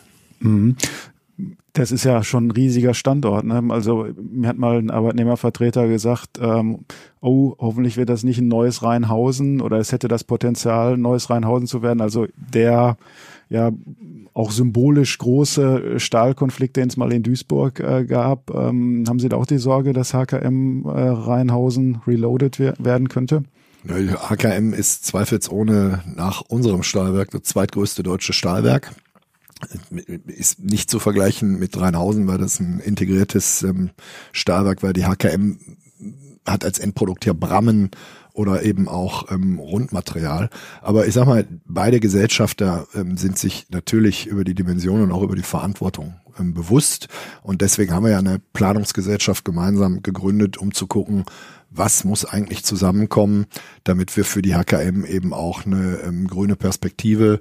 Das ist ja schon ein riesiger Standort. Ne? Also mir hat mal ein Arbeitnehmervertreter gesagt, ähm, oh, hoffentlich wird das nicht ein neues Rheinhausen oder es hätte das Potenzial, ein neues Rheinhausen zu werden. Also der ja auch symbolisch große Stahlkonflikte, den es mal in Duisburg äh, gab. Ähm, haben Sie da auch die Sorge, dass HKM äh, Rheinhausen reloaded werden könnte? HKM ist zweifelsohne nach unserem Stahlwerk das zweitgrößte deutsche Stahlwerk. Ist nicht zu vergleichen mit Rheinhausen, weil das ein integriertes ähm, Stahlwerk, weil die HKM hat als Endprodukt hier Brammen oder eben auch ähm, Rundmaterial. Aber ich sag mal, beide Gesellschafter ähm, sind sich natürlich über die Dimension und auch über die Verantwortung ähm, bewusst. Und deswegen haben wir ja eine Planungsgesellschaft gemeinsam gegründet, um zu gucken, was muss eigentlich zusammenkommen, damit wir für die HKM eben auch eine ähm, grüne Perspektive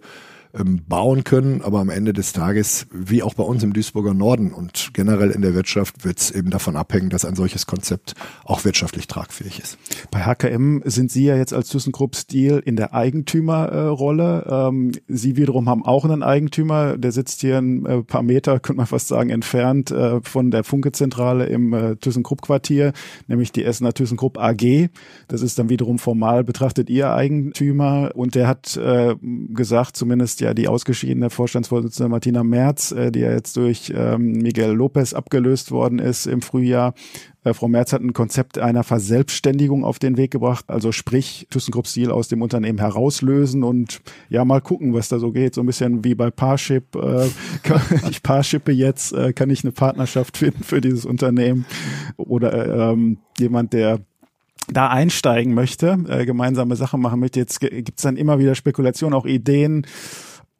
ähm, bauen können. Aber am Ende des Tages, wie auch bei uns im Duisburger Norden und generell in der Wirtschaft, wird es eben davon abhängen, dass ein solches Konzept auch wirtschaftlich tragfähig ist. Bei HKM sind Sie ja jetzt als ThyssenKrupp Stil in der Eigentümerrolle. Ähm, Sie wiederum haben auch einen Eigentümer, der sitzt hier ein äh, paar Meter, könnte man fast sagen, entfernt äh, von der Funke-Zentrale im äh, ThyssenKrupp-Quartier, nämlich die Essener ThyssenKrupp AG. Das ist dann wiederum formal betrachtet Ihr Eigentümer und der hat gesagt, zumindest ja die ausgeschiedene Vorstandsvorsitzende Martina Merz, äh, die ja jetzt durch ähm, Miguel Lopez abgelöst worden ist im Frühjahr. Äh, Frau Merz hat ein Konzept einer Verselbstständigung auf den Weg gebracht, also sprich ThyssenKrupp Stil aus dem Unternehmen herauslösen und ja mal gucken, was da so geht. So ein bisschen wie bei Parship. Äh, ich Parshippe jetzt, äh, kann ich eine Partnerschaft finden für dieses Unternehmen oder ähm, jemand, der da einsteigen möchte, äh, gemeinsame Sachen machen möchte. Jetzt gibt es dann immer wieder Spekulationen, auch Ideen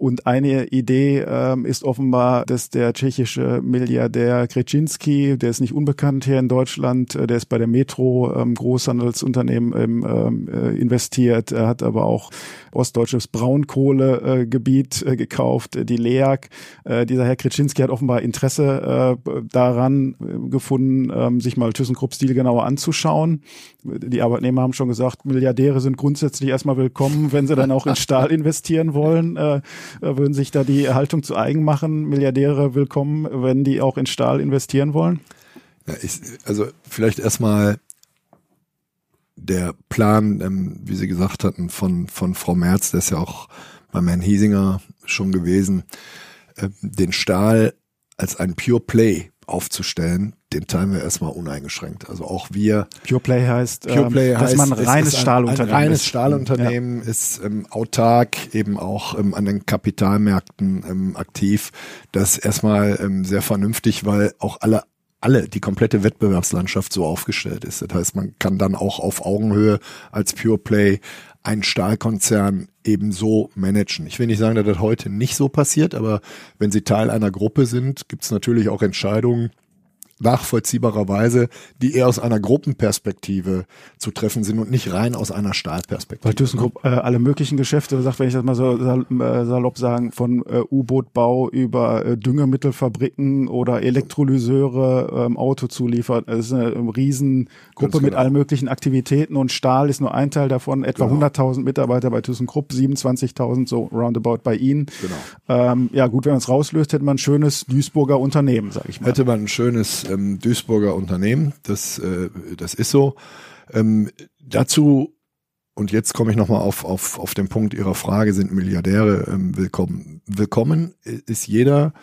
und eine Idee ähm, ist offenbar, dass der tschechische Milliardär Kreczynski, der ist nicht unbekannt hier in Deutschland, äh, der ist bei der Metro ähm, Großhandelsunternehmen ähm, ähm, äh, investiert, er hat aber auch ostdeutsches Braunkohlegebiet äh, gekauft, äh, die LEAG. Äh, dieser Herr Kreczynski hat offenbar Interesse äh, daran äh, gefunden, äh, sich mal ThyssenKrupp-Stil genauer anzuschauen. Die Arbeitnehmer haben schon gesagt, Milliardäre sind grundsätzlich erstmal willkommen, wenn sie dann auch in Stahl investieren wollen. Äh, würden sich da die Haltung zu eigen machen, Milliardäre willkommen, wenn die auch in Stahl investieren wollen? Ja, ich, also vielleicht erstmal der Plan, ähm, wie Sie gesagt hatten, von, von Frau Merz, der ist ja auch beim Herrn Hiesinger schon gewesen, äh, den Stahl als ein Pure Play aufzustellen, den teilen wir erstmal uneingeschränkt. Also auch wir. Pure Play heißt, Pure Play ähm, dass heißt, man ein reines ein, Stahlunternehmen ein reines ist. Stahlunternehmen Ja. ist ähm, autark, eben auch ähm, an den Kapitalmärkten ähm, aktiv. Das erstmal ähm, sehr vernünftig, weil auch alle alle, die komplette Wettbewerbslandschaft so aufgestellt ist. Das heißt, man kann dann auch auf Augenhöhe als Pure Play einen Stahlkonzern eben so managen. Ich will nicht sagen, dass das heute nicht so passiert, aber wenn Sie Teil einer Gruppe sind, gibt es natürlich auch Entscheidungen, nachvollziehbarerweise, die eher aus einer Gruppenperspektive zu treffen sind und nicht rein aus einer Stahlperspektive. Weil ThyssenKrupp äh, alle möglichen Geschäfte, sagt, wenn ich das mal so äh, salopp sagen, von äh, U-Bootbau über äh, Düngemittelfabriken oder Elektrolyseure, ähm, Autozuliefer. Es ist eine ähm, Riesengruppe Ganz mit genau. allen möglichen Aktivitäten und Stahl ist nur ein Teil davon. Etwa Genau. 100.000 Mitarbeiter bei ThyssenKrupp, 27.000 so roundabout bei Ihnen. Genau. Ähm, ja gut, wenn man es rauslöst, hätte man ein schönes Duisburger Unternehmen, sag ich mal. Hätte man ein schönes ähm, Duisburger Unternehmen, das, äh, das ist so. Ähm, dazu, und jetzt komme ich nochmal auf, auf, auf den Punkt Ihrer Frage, sind Milliardäre ähm, willkommen? Willkommen ist jeder,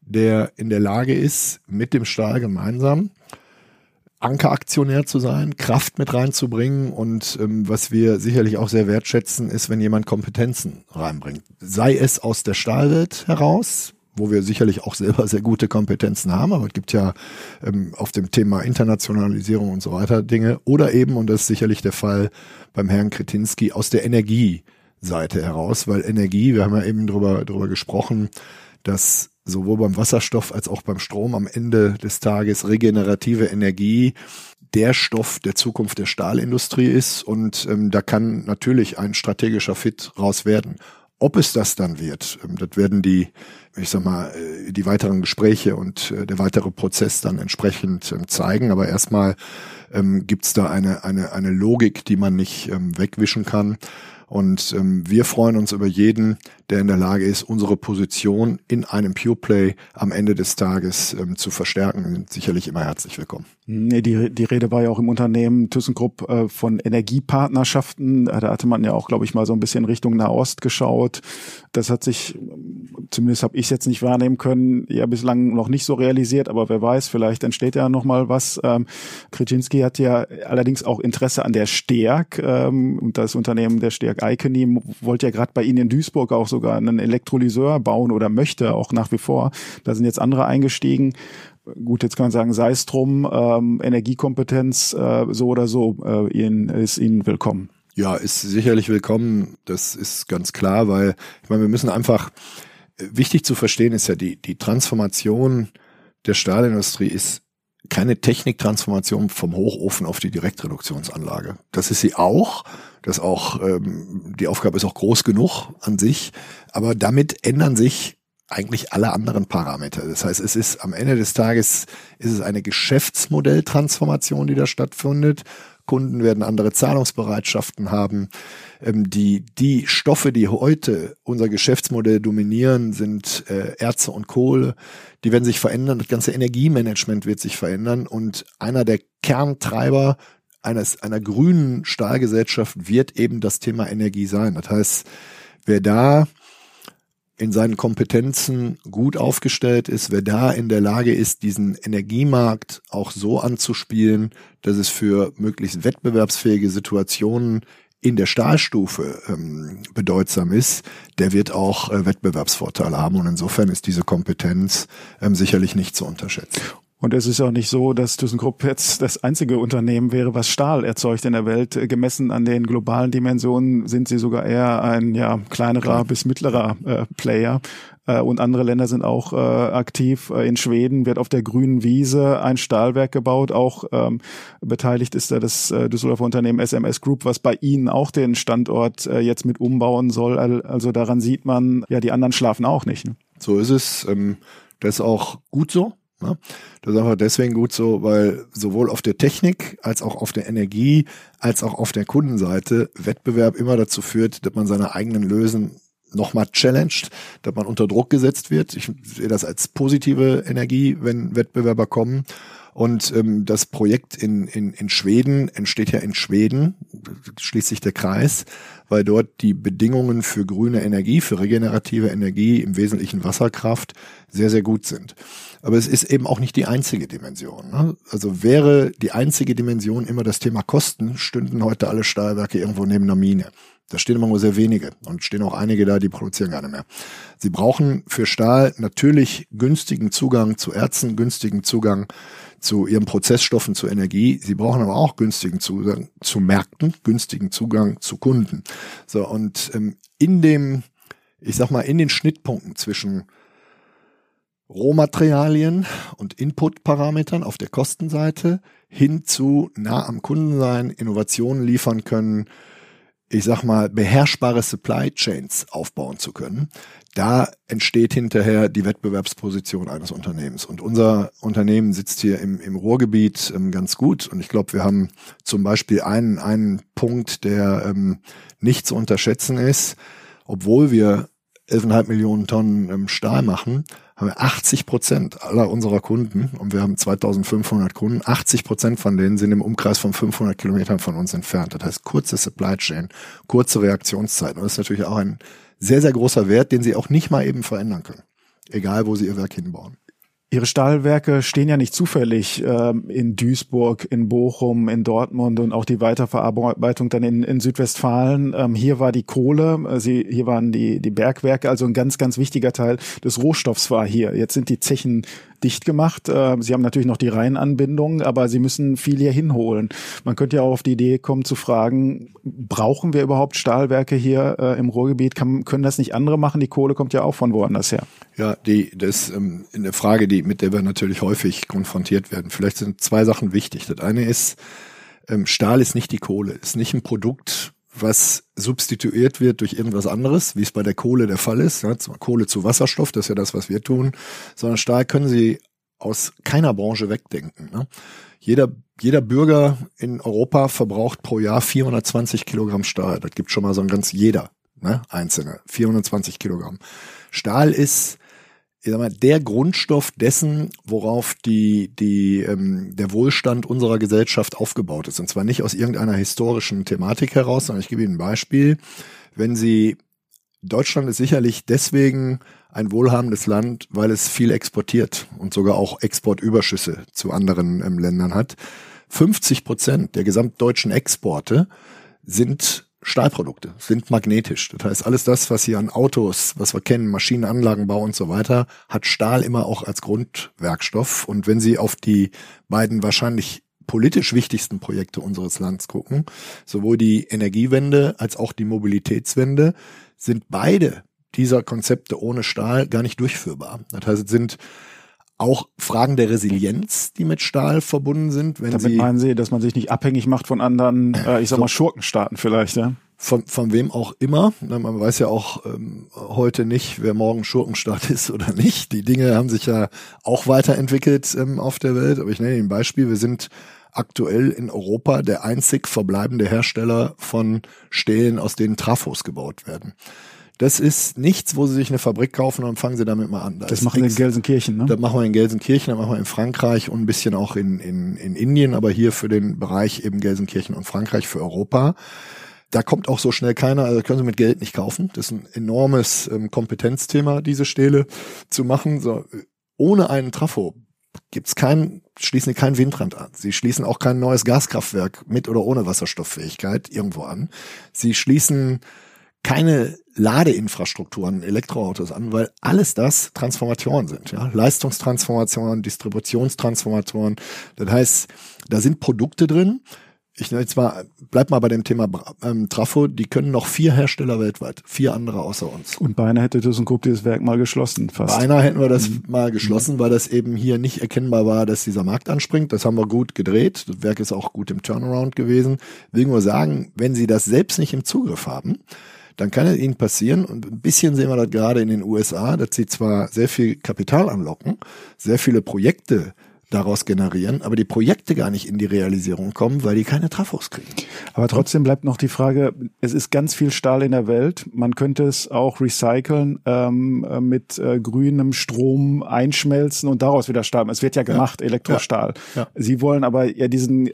der in der Lage ist, mit dem Stahl gemeinsam Ankeraktionär zu sein, Kraft mit reinzubringen und ähm, was wir sicherlich auch sehr wertschätzen, ist, wenn jemand Kompetenzen reinbringt. Sei es aus der Stahlwelt heraus, wo wir sicherlich auch selber sehr gute Kompetenzen haben, aber es gibt ja ähm, auf dem Thema Internationalisierung und so weiter Dinge, oder eben, und das ist sicherlich der Fall beim Herrn Kretinski, aus der Energieseite heraus, weil Energie, wir haben ja eben drüber, drüber gesprochen, dass sowohl beim Wasserstoff als auch beim Strom am Ende des Tages regenerative Energie der Stoff der Zukunft der Stahlindustrie ist und ähm, da kann natürlich ein strategischer Fit raus werden. Ob es das dann wird, ähm, das werden die, ich sag mal, äh, die weiteren Gespräche und äh, der weitere Prozess dann entsprechend ähm, zeigen. Aber erstmal ähm, gibt's da eine, eine, eine Logik, die man nicht ähm, wegwischen kann. Und ähm, wir freuen uns über jeden, der in der Lage ist, unsere Position in einem Pure Play am Ende des Tages ähm, zu verstärken. Sind sicherlich immer herzlich willkommen. Nee, die, die Rede war ja auch im Unternehmen ThyssenKrupp äh, von Energiepartnerschaften. Äh, Da hatte man ja auch, glaube ich, mal so ein bisschen Richtung Nahost geschaut. Das hat sich, ähm, zumindest habe ich es jetzt nicht wahrnehmen können, ja bislang noch nicht so realisiert, aber wer weiß, vielleicht entsteht ja noch mal was. Ähm, Kryczinski hat ja allerdings auch Interesse an der Stärk ähm, und das Unternehmen der Stärk Icony wollte ja gerade bei Ihnen in Duisburg auch sogar einen Elektrolyseur bauen oder möchte auch nach wie vor. Da sind jetzt andere eingestiegen gut, jetzt kann man sagen, sei es drum, ähm, Energiekompetenz äh, so oder so äh, Ihnen, ist Ihnen willkommen. Ja, ist sicherlich willkommen. Das ist ganz klar, weil ich meine, wir müssen einfach äh, wichtig zu verstehen ist ja die die Transformation der Stahlindustrie ist keine Techniktransformation vom Hochofen auf die Direktreduktionsanlage. Das ist sie auch. Das auch ähm, die Aufgabe ist auch groß genug an sich, aber damit ändern sich eigentlich alle anderen Parameter. Das heißt, es ist am Ende des Tages ist es eine Geschäftsmodelltransformation, die da stattfindet. Kunden werden andere Zahlungsbereitschaften haben. Ähm, die, die Stoffe, die heute unser Geschäftsmodell dominieren, sind äh, Erze und Kohle. Die werden sich verändern. Das ganze Energiemanagement wird sich verändern. Und einer der Kerntreiber eines, einer grünen Stahlgesellschaft wird eben das Thema Energie sein. Das heißt, wer da in seinen Kompetenzen gut aufgestellt ist, wer da in der Lage ist, diesen Energiemarkt auch so anzuspielen, dass es für möglichst wettbewerbsfähige Situationen in der Stahlstufe ähm, bedeutsam ist, der wird auch äh, Wettbewerbsvorteile haben. Und insofern ist diese Kompetenz ähm, sicherlich nicht zu unterschätzen. Und es ist auch nicht so, dass ThyssenKrupp jetzt das einzige Unternehmen wäre, was Stahl erzeugt in der Welt. Gemessen an den globalen Dimensionen sind sie sogar eher ein ja, kleinerer bis mittlerer äh, Player. Äh, und andere Länder sind auch äh, aktiv. In Schweden wird auf der grünen Wiese ein Stahlwerk gebaut. Auch ähm, beteiligt ist da das äh, Düsseldorfer Unternehmen SMS Group, was bei ihnen auch den Standort äh, jetzt mit umbauen soll. Also daran sieht man, ja, die anderen schlafen auch nicht. Ne? So ist es. Ähm, das ist auch gut so. Ne? Das ist einfach deswegen gut so, weil sowohl auf der Technik als auch auf der Energie als auch auf der Kundenseite Wettbewerb immer dazu führt, dass man seine eigenen Lösen nochmal challenged, dass man unter Druck gesetzt wird. Ich sehe das als positive Energie, wenn Wettbewerber kommen. Und ähm, das Projekt in, in, in Schweden entsteht ja in Schweden, schließt sich der Kreis, weil dort die Bedingungen für grüne Energie, für regenerative Energie, im Wesentlichen Wasserkraft, sehr, sehr gut sind. Aber es ist eben auch nicht die einzige Dimension. Ne? Also wäre die einzige Dimension immer das Thema Kosten, stünden heute alle Stahlwerke irgendwo neben einer Mine. Da stehen immer nur sehr wenige und stehen auch einige da, die produzieren gar nicht mehr. Sie brauchen für Stahl natürlich günstigen Zugang zu Erzen, günstigen Zugang zu ihren Prozessstoffen, zu Energie. Sie brauchen aber auch günstigen Zugang zu Märkten, günstigen Zugang zu Kunden. So, und ähm, in dem, ich sag mal, in den Schnittpunkten zwischen Rohmaterialien und Inputparametern auf der Kostenseite hin zu nah am Kunden sein, Innovationen liefern können, ich sag mal, beherrschbare Supply Chains aufbauen zu können, da entsteht hinterher die Wettbewerbsposition eines Unternehmens. Und unser Unternehmen sitzt hier im, im Ruhrgebiet ähm, ganz gut. Und ich glaube, wir haben zum Beispiel einen, einen Punkt, der ähm, nicht zu unterschätzen ist, obwohl wir 11,5 Millionen Tonnen ähm, Stahl machen, haben wir 80 Prozent aller unserer Kunden, und wir haben 2500 Kunden, 80 Prozent von denen sind im Umkreis von 500 Kilometern von uns entfernt. Das heißt, kurze Supply Chain, kurze Reaktionszeiten. Und das ist natürlich auch ein sehr, sehr großer Wert, den sie auch nicht mal eben verändern können. Egal, wo sie ihr Werk hinbauen. Ihre Stahlwerke stehen ja nicht zufällig ähm, in Duisburg, in Bochum, in Dortmund und auch die Weiterverarbeitung dann in, in Südwestfalen. Ähm, hier war die Kohle, äh, sie, hier waren die, die Bergwerke, also ein ganz, ganz wichtiger Teil des Rohstoffs war hier. Jetzt sind die Zechen dicht gemacht. Äh, sie haben natürlich noch die Reihenanbindung, aber sie müssen viel hier hinholen. Man könnte ja auch auf die Idee kommen zu fragen, brauchen wir überhaupt Stahlwerke hier äh, im Ruhrgebiet? Können das nicht andere machen? Die Kohle kommt ja auch von woanders her. Ja, die, das ist ähm, eine Frage, die, mit der wir natürlich häufig konfrontiert werden. Vielleicht sind zwei Sachen wichtig. Das eine ist, ähm, Stahl ist nicht die Kohle, ist nicht ein Produkt, was substituiert wird durch irgendwas anderes, wie es bei der Kohle der Fall ist. Ja, Kohle zu Wasserstoff, das ist ja das, was wir tun. Sondern Stahl können Sie aus keiner Branche wegdenken. Ne? Jeder, jeder Bürger in Europa verbraucht pro Jahr 420 Kilogramm Stahl. Das gibt schon mal so ein ganz jeder, ne? Einzelne. 420 Kilogramm. Stahl ist ich sag mal, der Grundstoff dessen, worauf die, die, ähm, der Wohlstand unserer Gesellschaft aufgebaut ist. Und zwar nicht aus irgendeiner historischen Thematik heraus, sondern ich gebe Ihnen ein Beispiel. Wenn Sie, Deutschland ist sicherlich deswegen ein wohlhabendes Land, weil es viel exportiert und sogar auch Exportüberschüsse zu anderen ähm, Ländern hat. 50 Prozent der gesamtdeutschen Exporte sind Stahlprodukte, sind magnetisch. Das heißt, alles das, was hier an Autos, was wir kennen, Maschinenanlagenbau und so weiter, hat Stahl immer auch als Grundwerkstoff. Und wenn Sie auf die beiden wahrscheinlich politisch wichtigsten Projekte unseres Landes gucken, sowohl die Energiewende als auch die Mobilitätswende, sind beide dieser Konzepte ohne Stahl gar nicht durchführbar. Das heißt, es sind auch Fragen der Resilienz, die mit Stahl verbunden sind. Wenn Damit Sie, meinen Sie, dass man sich nicht abhängig macht von anderen, äh, ich sag mal, Schurkenstaaten vielleicht, ja? Von, von wem auch immer. Man weiß ja auch ähm, heute nicht, wer morgen Schurkenstaat ist oder nicht. Die Dinge haben sich ja auch weiterentwickelt ähm, auf der Welt. Aber ich nenne Ihnen ein Beispiel. Wir sind aktuell in Europa der einzig verbleibende Hersteller von Stählen, aus denen Trafos gebaut werden. Das ist nichts, wo sie sich eine Fabrik kaufen und fangen sie damit mal an. Da das machen wir in Gelsenkirchen, ne? Das machen wir in Gelsenkirchen, das machen wir in Frankreich und ein bisschen auch in, in, in Indien, aber hier für den Bereich eben Gelsenkirchen und Frankreich für Europa. Da kommt auch so schnell keiner, also können sie mit Geld nicht kaufen. Das ist ein enormes ähm, Kompetenzthema, diese Stähle zu machen. So, ohne einen Trafo gibt's kein, schließen sie kein Windrand an. Sie schließen auch kein neues Gaskraftwerk mit oder ohne Wasserstofffähigkeit irgendwo an. Sie schließen keine Ladeinfrastrukturen, Elektroautos an, weil alles das Transformatoren sind, ja. Leistungstransformatoren, Distributionstransformatoren. Das heißt, da sind Produkte drin. Ich nenne jetzt mal, bleib mal bei dem Thema ähm, Trafo, die können noch vier Hersteller weltweit, vier andere außer uns. Und beinahe hätte ThyssenKrupp dieses Werk mal geschlossen, fast. Beinahe hätten wir das mhm. mal geschlossen, weil das eben hier nicht erkennbar war, dass dieser Markt anspringt. Das haben wir gut gedreht. Das Werk ist auch gut im Turnaround gewesen. Will nur sagen, wenn Sie das selbst nicht im Zugriff haben, dann kann es ihnen passieren, und ein bisschen sehen wir das gerade in den USA, dass sie zwar sehr viel Kapital anlocken, sehr viele Projekte daraus generieren, aber die Projekte gar nicht in die Realisierung kommen, weil die keine Trafos kriegen. Aber trotzdem bleibt noch die Frage, es ist ganz viel Stahl in der Welt. Man könnte es auch recyceln, ähm, äh, mit äh, grünem Strom einschmelzen und daraus wieder Stahl. Es wird ja gemacht, ja. Elektrostahl. Ja. Ja. Sie wollen aber ja diesen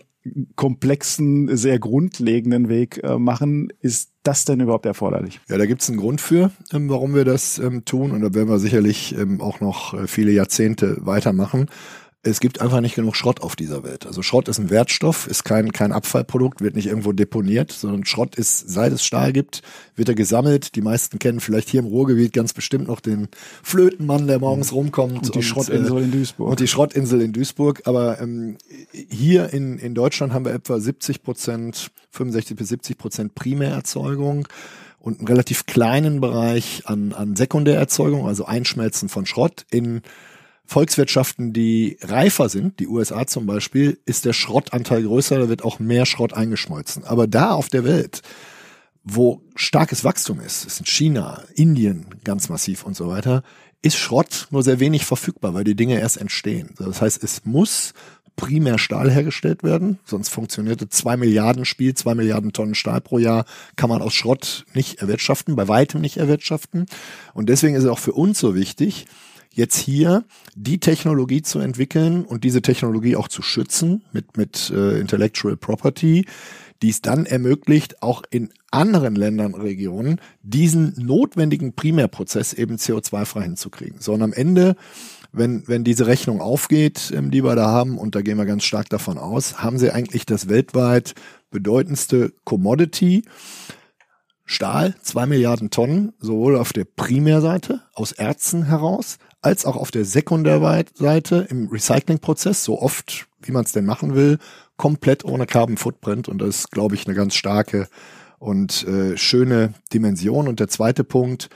komplexen, sehr grundlegenden Weg äh, machen. Ist das denn überhaupt erforderlich? Ja, da gibt es einen Grund für, ähm, warum wir das ähm, tun. Und da werden wir sicherlich ähm, auch noch äh, viele Jahrzehnte weitermachen es gibt einfach nicht genug Schrott auf dieser Welt. Also Schrott ist ein Wertstoff, ist kein, kein Abfallprodukt, wird nicht irgendwo deponiert, sondern Schrott ist, seit es Stahl gibt, wird er gesammelt. Die meisten kennen vielleicht hier im Ruhrgebiet ganz bestimmt noch den Flötenmann, der morgens rumkommt. Und die und, Schrottinsel äh, in Duisburg. Und die Schrottinsel in Duisburg. Aber ähm, hier in, in Deutschland haben wir etwa 70 Prozent, 65 bis 70 Prozent Primärerzeugung und einen relativ kleinen Bereich an, an Sekundärerzeugung, also Einschmelzen von Schrott in Volkswirtschaften, die reifer sind, die USA zum Beispiel, ist der Schrottanteil größer, da wird auch mehr Schrott eingeschmolzen. Aber da auf der Welt, wo starkes Wachstum ist, ist in China, Indien ganz massiv und so weiter, ist Schrott nur sehr wenig verfügbar, weil die Dinge erst entstehen. Das heißt, es muss primär Stahl hergestellt werden, sonst funktionierte zwei Milliarden Spiel, zwei Milliarden Tonnen Stahl pro Jahr kann man aus Schrott nicht erwirtschaften, bei weitem nicht erwirtschaften. Und deswegen ist es auch für uns so wichtig, jetzt hier die Technologie zu entwickeln und diese Technologie auch zu schützen mit, mit äh, Intellectual Property, die es dann ermöglicht, auch in anderen Ländern Regionen diesen notwendigen Primärprozess eben CO2-frei hinzukriegen. So und am Ende, wenn, wenn diese Rechnung aufgeht, ähm, die wir da haben, und da gehen wir ganz stark davon aus, haben sie eigentlich das weltweit bedeutendste Commodity, Stahl, zwei Milliarden Tonnen, sowohl auf der Primärseite aus Erzen heraus, als auch auf der Sekundärseite im Recyclingprozess, so oft wie man es denn machen will, komplett ohne Carbon Footprint. Und das ist, glaube ich, eine ganz starke und äh, schöne Dimension. Und der zweite Punkt,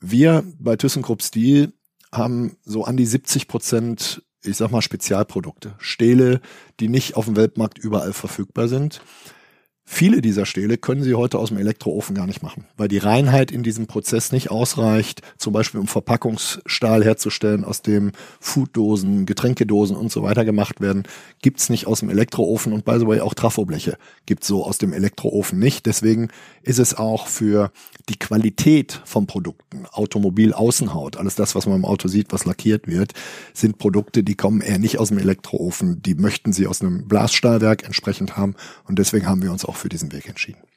wir bei ThyssenKrupp Steel haben so an die 70 Prozent, ich sag mal, Spezialprodukte. Stähle, die nicht auf dem Weltmarkt überall verfügbar sind. Viele dieser Stähle können Sie heute aus dem Elektroofen gar nicht machen, weil die Reinheit in diesem Prozess nicht ausreicht, zum Beispiel um Verpackungsstahl herzustellen, aus dem Fooddosen, Getränkedosen und so weiter gemacht werden, gibt's nicht aus dem Elektroofen und by the way auch Trafobleche gibt's so aus dem Elektroofen nicht. Deswegen ist es auch für die Qualität von Produkten, Automobilaußenhaut, alles das, was man im Auto sieht, was lackiert wird, sind Produkte, die kommen eher nicht aus dem Elektroofen, die möchten sie aus einem Glasstahlwerk entsprechend haben und deswegen haben wir uns auch für diesen Weg entschieden.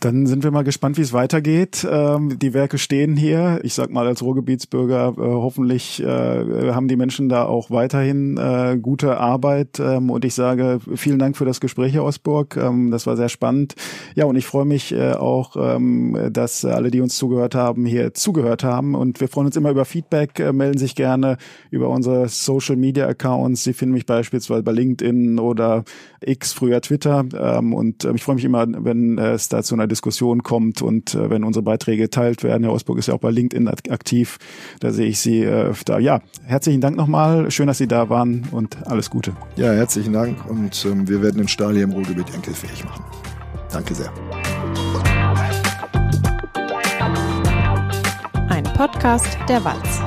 Dann sind wir mal gespannt, wie es weitergeht. Ähm, die Werke stehen hier. Ich sag mal als Ruhrgebietsbürger, äh, hoffentlich äh, haben die Menschen da auch weiterhin äh, gute Arbeit. Ähm, und ich sage vielen Dank für das Gespräch, Herr Osburg. Ähm, das war sehr spannend. Ja, und ich freue mich äh, auch, ähm, dass alle, die uns zugehört haben, hier zugehört haben. Und wir freuen uns immer über Feedback. Äh, melden sich gerne über unsere Social Media Accounts. Sie finden mich beispielsweise bei LinkedIn oder X, früher Twitter. Ähm, und äh, ich freue mich immer, wenn es da zu einer Diskussion kommt und äh, wenn unsere Beiträge geteilt werden. Herr Osburg ist ja auch bei LinkedIn aktiv. Da sehe ich Sie äh, öfter. Ja, herzlichen Dank nochmal. Schön, dass Sie da waren und alles Gute. Ja, herzlichen Dank und ähm, wir werden den Stahl hier im Ruhrgebiet enkelfähig machen. Danke sehr. Ein Podcast der Walz.